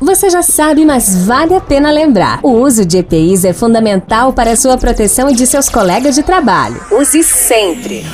Você já sabe, mas vale a pena lembrar. O uso de EPIs é fundamental para a sua proteção e de seus colegas de trabalho. Use sempre.